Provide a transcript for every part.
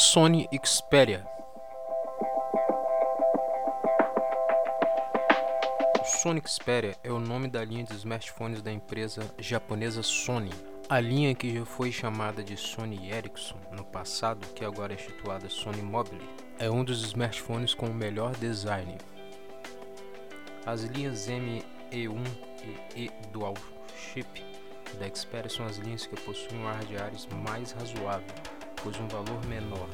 Sony Xperia. O Sony Xperia é o nome da linha de smartphones da empresa japonesa Sony. A linha que já foi chamada de Sony Ericsson no passado, que agora é situada Sony Mobile, é um dos smartphones com o melhor design. As linhas M, E1 e E Dual Chip da Xperia são as linhas que possuem um ar de ares mais razoável pois um valor menor.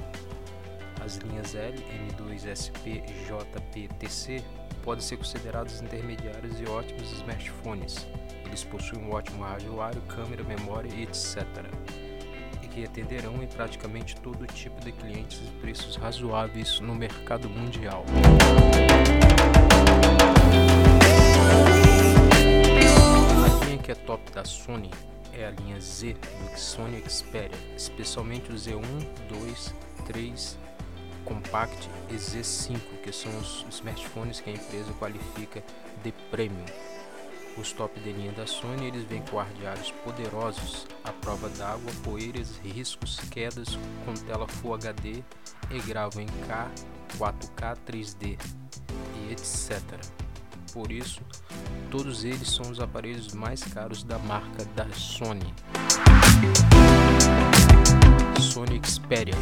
As linhas L, M2, SP, JP, TC podem ser considerados intermediários e ótimos smartphones. Eles possuem um ótimo hardware, câmera, memória, etc. E que atenderão em praticamente todo tipo de clientes e preços razoáveis no mercado mundial. A linha que é top da Sony é a linha Z do Sony Xperia, especialmente o Z1, 2, 3 Compact e Z5, que são os smartphones que a empresa qualifica de premium. Os top de linha da Sony eles vêm com ardeados poderosos, à prova d'água, poeiras, riscos, quedas, com tela Full HD e gravam em K, 4K, 3D e etc. Por isso, todos eles são os aparelhos mais caros da marca da Sony. Sony Xperia.